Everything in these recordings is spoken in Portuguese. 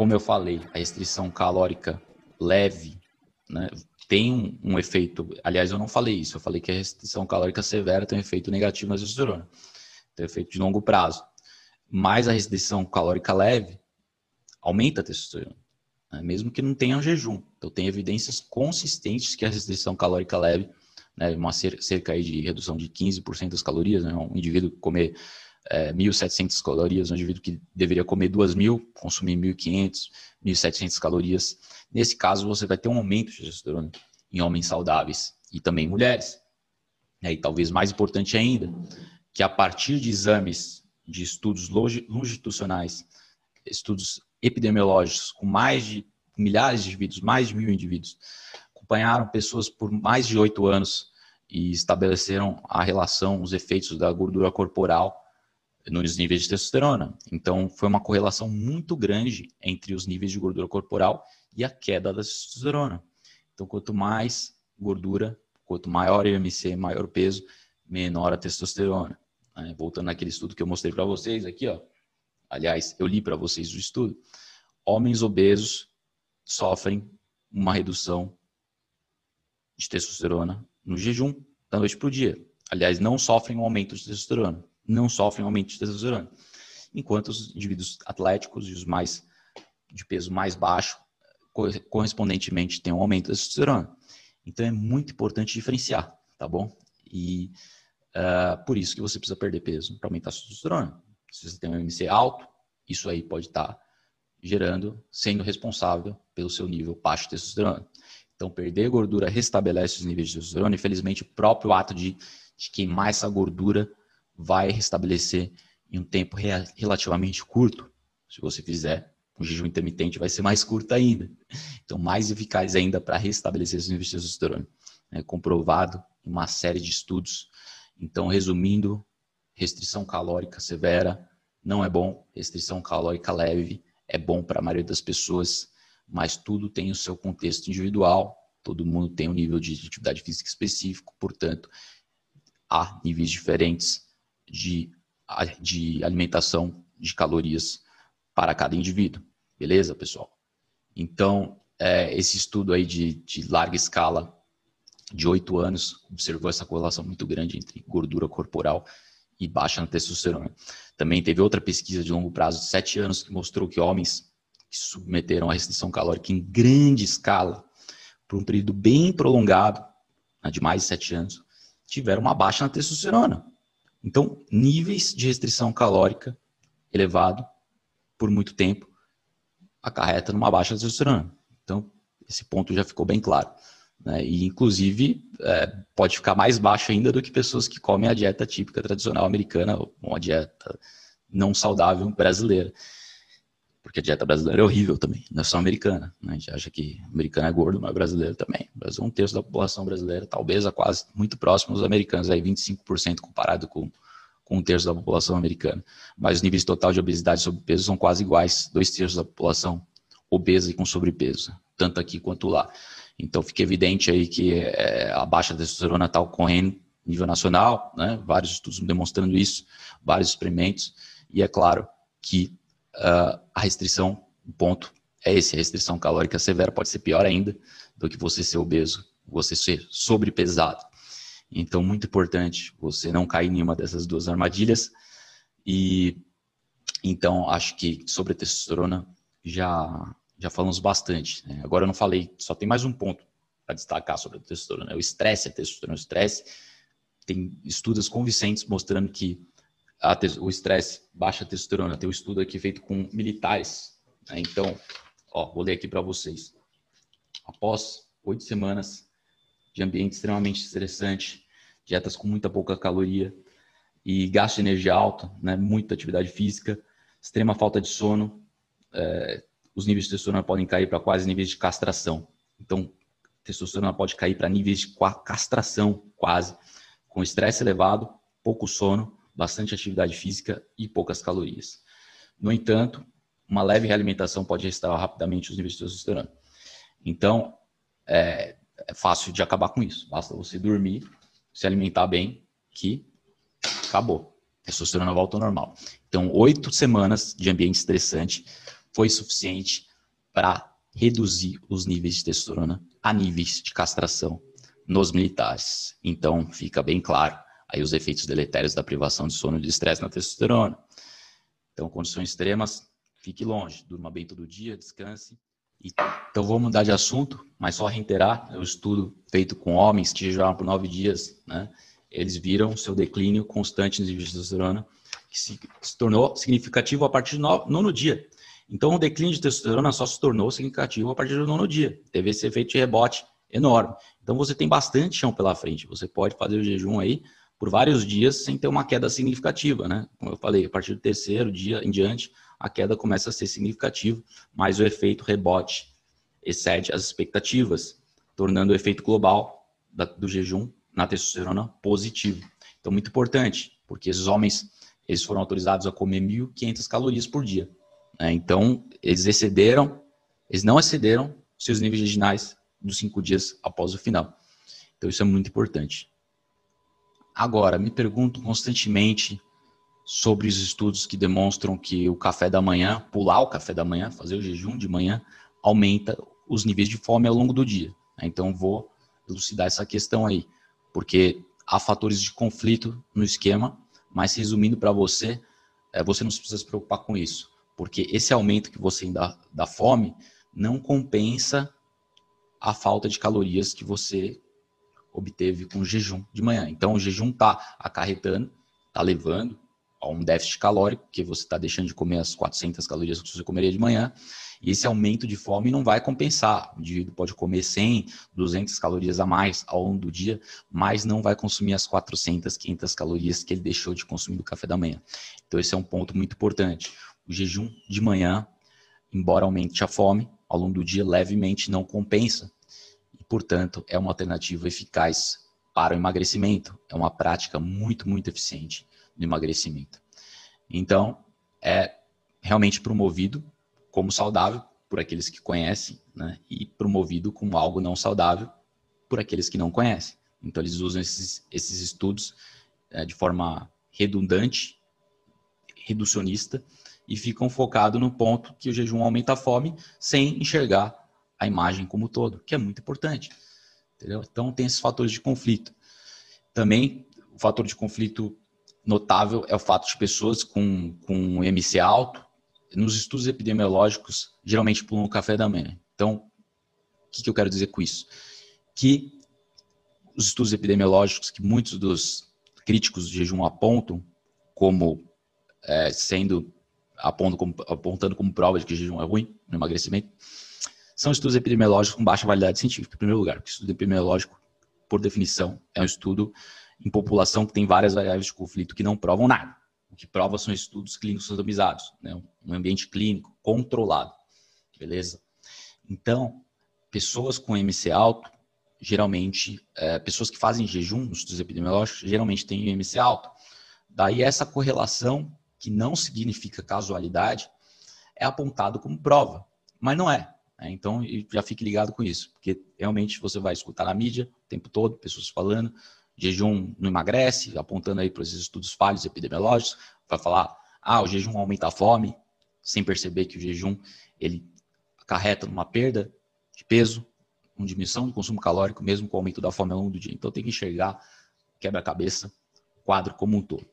como eu falei, a restrição calórica leve né, tem um, um, efeito. Aliás, eu não falei isso, eu falei que a restrição calórica severa tem um efeito negativo na testosterona, tem um efeito de longo prazo. Mas a restrição calórica leve aumenta a testosterona, né, mesmo que não tenha um jejum. Então, tem evidências consistentes que a restrição calórica leve, né, uma cerca aí de redução de 15% das calorias, né, um indivíduo comer é, 1.700 calorias, um indivíduo que deveria comer 2.000, consumir 1.500, 1.700 calorias. Nesse caso, você vai ter um aumento de testosterona em homens saudáveis e também mulheres. E talvez mais importante ainda, que a partir de exames de estudos longitudinais, estudos epidemiológicos com mais de milhares de indivíduos, mais de mil indivíduos, acompanharam pessoas por mais de oito anos e estabeleceram a relação, os efeitos da gordura corporal nos níveis de testosterona. Então, foi uma correlação muito grande entre os níveis de gordura corporal e a queda da testosterona. Então, quanto mais gordura, quanto maior o IMC, maior o peso, menor a testosterona. Né? Voltando naquele estudo que eu mostrei para vocês aqui, ó. Aliás, eu li para vocês o estudo. Homens obesos sofrem uma redução de testosterona no jejum da noite para o dia. Aliás, não sofrem um aumento de testosterona não sofrem aumento de testosterona. Enquanto os indivíduos atléticos e os mais de peso mais baixo, correspondentemente, têm um aumento de testosterona. Então é muito importante diferenciar, tá bom? E uh, por isso que você precisa perder peso para aumentar a testosterona. Se você tem um MC alto, isso aí pode estar tá gerando, sendo responsável pelo seu nível baixo de testosterona. Então, perder gordura restabelece os níveis de testosterona. Infelizmente, o próprio ato de, de queimar essa gordura vai restabelecer em um tempo relativamente curto. Se você fizer um jejum intermitente, vai ser mais curto ainda. Então, mais eficaz ainda para restabelecer os níveis de testosterona. É comprovado em uma série de estudos. Então, resumindo, restrição calórica severa não é bom, restrição calórica leve é bom para a maioria das pessoas, mas tudo tem o seu contexto individual, todo mundo tem um nível de atividade física específico, portanto, há níveis diferentes de, de alimentação de calorias para cada indivíduo. Beleza, pessoal? Então, é, esse estudo aí de, de larga escala, de oito anos, observou essa correlação muito grande entre gordura corporal e baixa na testosterona. Também teve outra pesquisa de longo prazo de sete anos que mostrou que homens que submeteram a restrição calórica em grande escala por um período bem prolongado, né, de mais de sete anos, tiveram uma baixa na testosterona. Então, níveis de restrição calórica elevado por muito tempo acarreta numa baixa testosterona. Então, esse ponto já ficou bem claro. Né? E, inclusive, é, pode ficar mais baixo ainda do que pessoas que comem a dieta típica tradicional americana, ou uma dieta não saudável brasileira porque a dieta brasileira é horrível também, não é só americana. Né? A gente acha que americano é gordo, mas brasileiro também. Brasil é um terço da população brasileira, talvez a quase muito próximo dos americanos, aí 25% comparado com, com um terço da população americana. Mas os níveis total de obesidade e sobrepeso são quase iguais, dois terços da população obesa e com sobrepeso, tanto aqui quanto lá. Então fica evidente aí que é, a baixa testosterona está ocorrendo nível nacional, né? vários estudos demonstrando isso, vários experimentos, e é claro que uh, a restrição, o ponto é esse, a restrição calórica severa pode ser pior ainda do que você ser obeso, você ser sobrepesado. Então, muito importante você não cair em nenhuma dessas duas armadilhas. E então, acho que sobre a testosterona já, já falamos bastante. Né? Agora eu não falei, só tem mais um ponto para destacar sobre a testosterona. É o estresse, a testosterona, o estresse. Tem estudos convincentes mostrando que o estresse, baixa testosterona. Tem um estudo aqui feito com militares. Né? Então, ó, vou ler aqui para vocês. Após oito semanas de ambiente extremamente estressante, dietas com muita pouca caloria e gasto de energia alto, né? muita atividade física, extrema falta de sono, é, os níveis de testosterona podem cair para quase níveis de castração. Então, testosterona pode cair para níveis de castração, quase, com estresse elevado, pouco sono bastante atividade física e poucas calorias. No entanto, uma leve realimentação pode restaurar rapidamente os níveis de testosterona. Então, é, é fácil de acabar com isso. Basta você dormir, se alimentar bem, que acabou. Testosterona volta ao normal. Então, oito semanas de ambiente estressante foi suficiente para reduzir os níveis de testosterona a níveis de castração nos militares. Então, fica bem claro aí os efeitos deletérios da privação de sono e de estresse na testosterona. Então, condições extremas, fique longe, durma bem todo dia, descanse. Então, vou mudar de assunto, mas só reiterar, o estudo feito com homens que jejuaram por nove dias, né, eles viram seu declínio constante de testosterona, que se, se, tornou significativo a partir do nono dia. Então, o declínio de testosterona só se tornou significativo a partir do nono dia. Teve esse efeito de rebote enorme. Então, você tem bastante chão pela frente. Você pode fazer o jejum aí por vários dias sem ter uma queda significativa, né? Como eu falei, a partir do terceiro dia em diante, a queda começa a ser significativa, mas o efeito rebote excede as expectativas, tornando o efeito global do jejum na testosterona positivo. Então, muito importante, porque esses homens eles foram autorizados a comer 1.500 calorias por dia. Né? Então, eles excederam, eles não excederam seus níveis originais dos cinco dias após o final. Então, isso é muito importante. Agora, me pergunto constantemente sobre os estudos que demonstram que o café da manhã, pular o café da manhã, fazer o jejum de manhã, aumenta os níveis de fome ao longo do dia. Né? Então, vou elucidar essa questão aí, porque há fatores de conflito no esquema, mas resumindo para você, é, você não precisa se preocupar com isso, porque esse aumento que você dá da fome não compensa a falta de calorias que você obteve com o jejum de manhã. Então, o jejum está acarretando, está levando a um déficit calórico, que você está deixando de comer as 400 calorias que você comeria de manhã, e esse aumento de fome não vai compensar. O indivíduo pode comer 100, 200 calorias a mais ao longo do dia, mas não vai consumir as 400, 500 calorias que ele deixou de consumir do café da manhã. Então, esse é um ponto muito importante. O jejum de manhã, embora aumente a fome, ao longo do dia, levemente não compensa. E, portanto, é uma alternativa eficaz para o emagrecimento. É uma prática muito, muito eficiente no emagrecimento. Então, é realmente promovido como saudável por aqueles que conhecem, né? E promovido como algo não saudável por aqueles que não conhecem. Então, eles usam esses, esses estudos é, de forma redundante, reducionista, e ficam focados no ponto que o jejum aumenta a fome sem enxergar a imagem como um todo, que é muito importante. Entendeu? Então, tem esses fatores de conflito. Também, o fator de conflito notável é o fato de pessoas com, com MC alto, nos estudos epidemiológicos, geralmente pulam o café da manhã. Então, o que, que eu quero dizer com isso? Que os estudos epidemiológicos que muitos dos críticos de jejum apontam como é, sendo apontando como, apontando como prova de que jejum é ruim no emagrecimento, são estudos epidemiológicos com baixa validade científica, em primeiro lugar, porque estudo epidemiológico, por definição, é um estudo em população que tem várias variáveis de conflito que não provam nada. O que prova são estudos clínicos randomizados, né? um ambiente clínico controlado, beleza? Então, pessoas com MC alto, geralmente, é, pessoas que fazem jejum nos estudos epidemiológicos, geralmente têm MC alto. Daí essa correlação, que não significa casualidade, é apontado como prova, mas não é. Né? Então, já fique ligado com isso, porque realmente você vai escutar na mídia o tempo todo, pessoas falando, jejum não emagrece, apontando aí para esses estudos falhos epidemiológicos, vai falar, ah, o jejum aumenta a fome, sem perceber que o jejum ele acarreta numa perda de peso, uma diminuição do consumo calórico, mesmo com o aumento da fome ao longo do dia. Então tem que enxergar quebra-cabeça, quadro como um todo.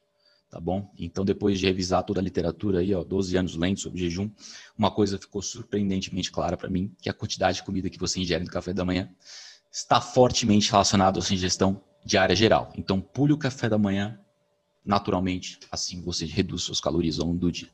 Tá bom? Então, depois de revisar toda a literatura aí, ó, 12 anos lendo sobre jejum, uma coisa ficou surpreendentemente clara para mim, que a quantidade de comida que você ingere no café da manhã está fortemente relacionado à sua ingestão diária geral. Então, pule o café da manhã naturalmente, assim você reduz suas calorias ao longo do dia.